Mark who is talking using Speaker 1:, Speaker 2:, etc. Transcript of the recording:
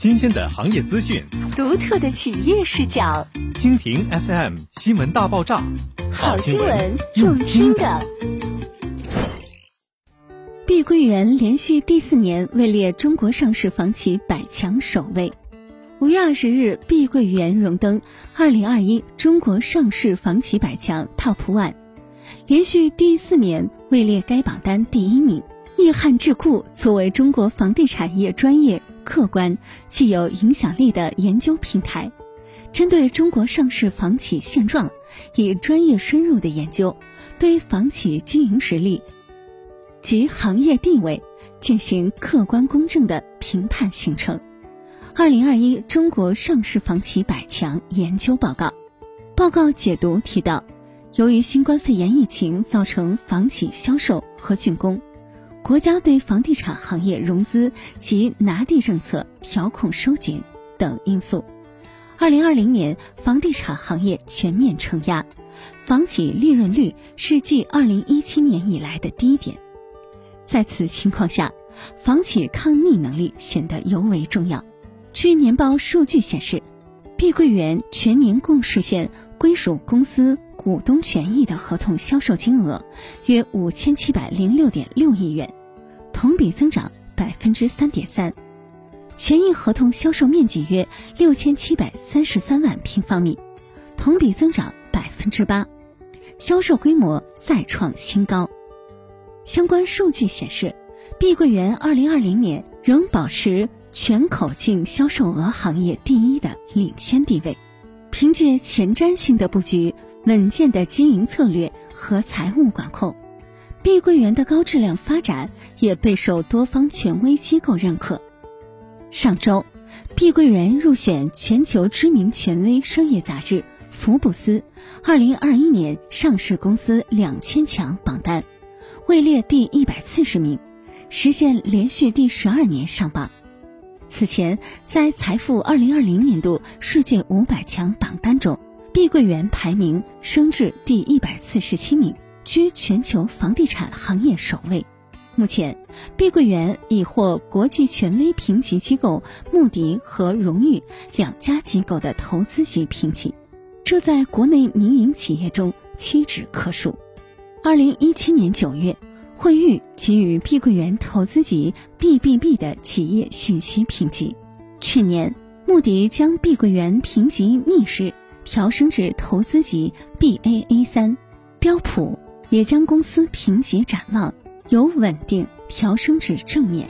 Speaker 1: 新鲜的行业资讯，
Speaker 2: 独特的企业视角。
Speaker 1: 蜻蜓 FM 新闻大爆炸，
Speaker 2: 好新闻用听的。碧桂园连续第四年位列中国上市房企百强首位。五月二十日，碧桂园荣登二零二一中国上市房企百强 TOP ONE，连续第四年位列该榜单第一名。易汉智库作为中国房地产业专业、客观、具有影响力的研究平台，针对中国上市房企现状，以专业深入的研究，对房企经营实力及行业地位进行客观公正的评判形成。二零二一中国上市房企百强研究报告报告解读提到，由于新冠肺炎疫情造成房企销售和竣工。国家对房地产行业融资及拿地政策调控收紧等因素，二零二零年房地产行业全面承压，房企利润率是继二零一七年以来的低点。在此情况下，房企抗逆能力显得尤为重要。据年报数据显示，碧桂园全年共实现归属公司。股东权益的合同销售金额约五千七百零六点六亿元，同比增长百分之三点三；权益合同销售面积约六千七百三十三万平方米，同比增长百分之八，销售规模再创新高。相关数据显示，碧桂园二零二零年仍保持全口径销售额行业第一的领先地位，凭借前瞻性的布局。稳健的经营策略和财务管控，碧桂园的高质量发展也备受多方权威机构认可。上周，碧桂园入选全球知名权威商业杂志《福布斯》二零二一年上市公司两千强榜单，位列第一百四十名，实现连续第十二年上榜。此前，在财富二零二零年度世界五百强榜单中。碧桂园排名升至第一百四十七名，居全球房地产行业首位。目前，碧桂园已获国际权威评级机构穆迪和荣誉两家机构的投资级评级，这在国内民营企业中屈指可数。二零一七年九月，惠誉给予碧桂园投资级 BBB 的企业信息评级。去年，穆迪将碧桂园评级逆势。调升至投资级 Baa 三，标普也将公司评级展望由稳定调升至正面。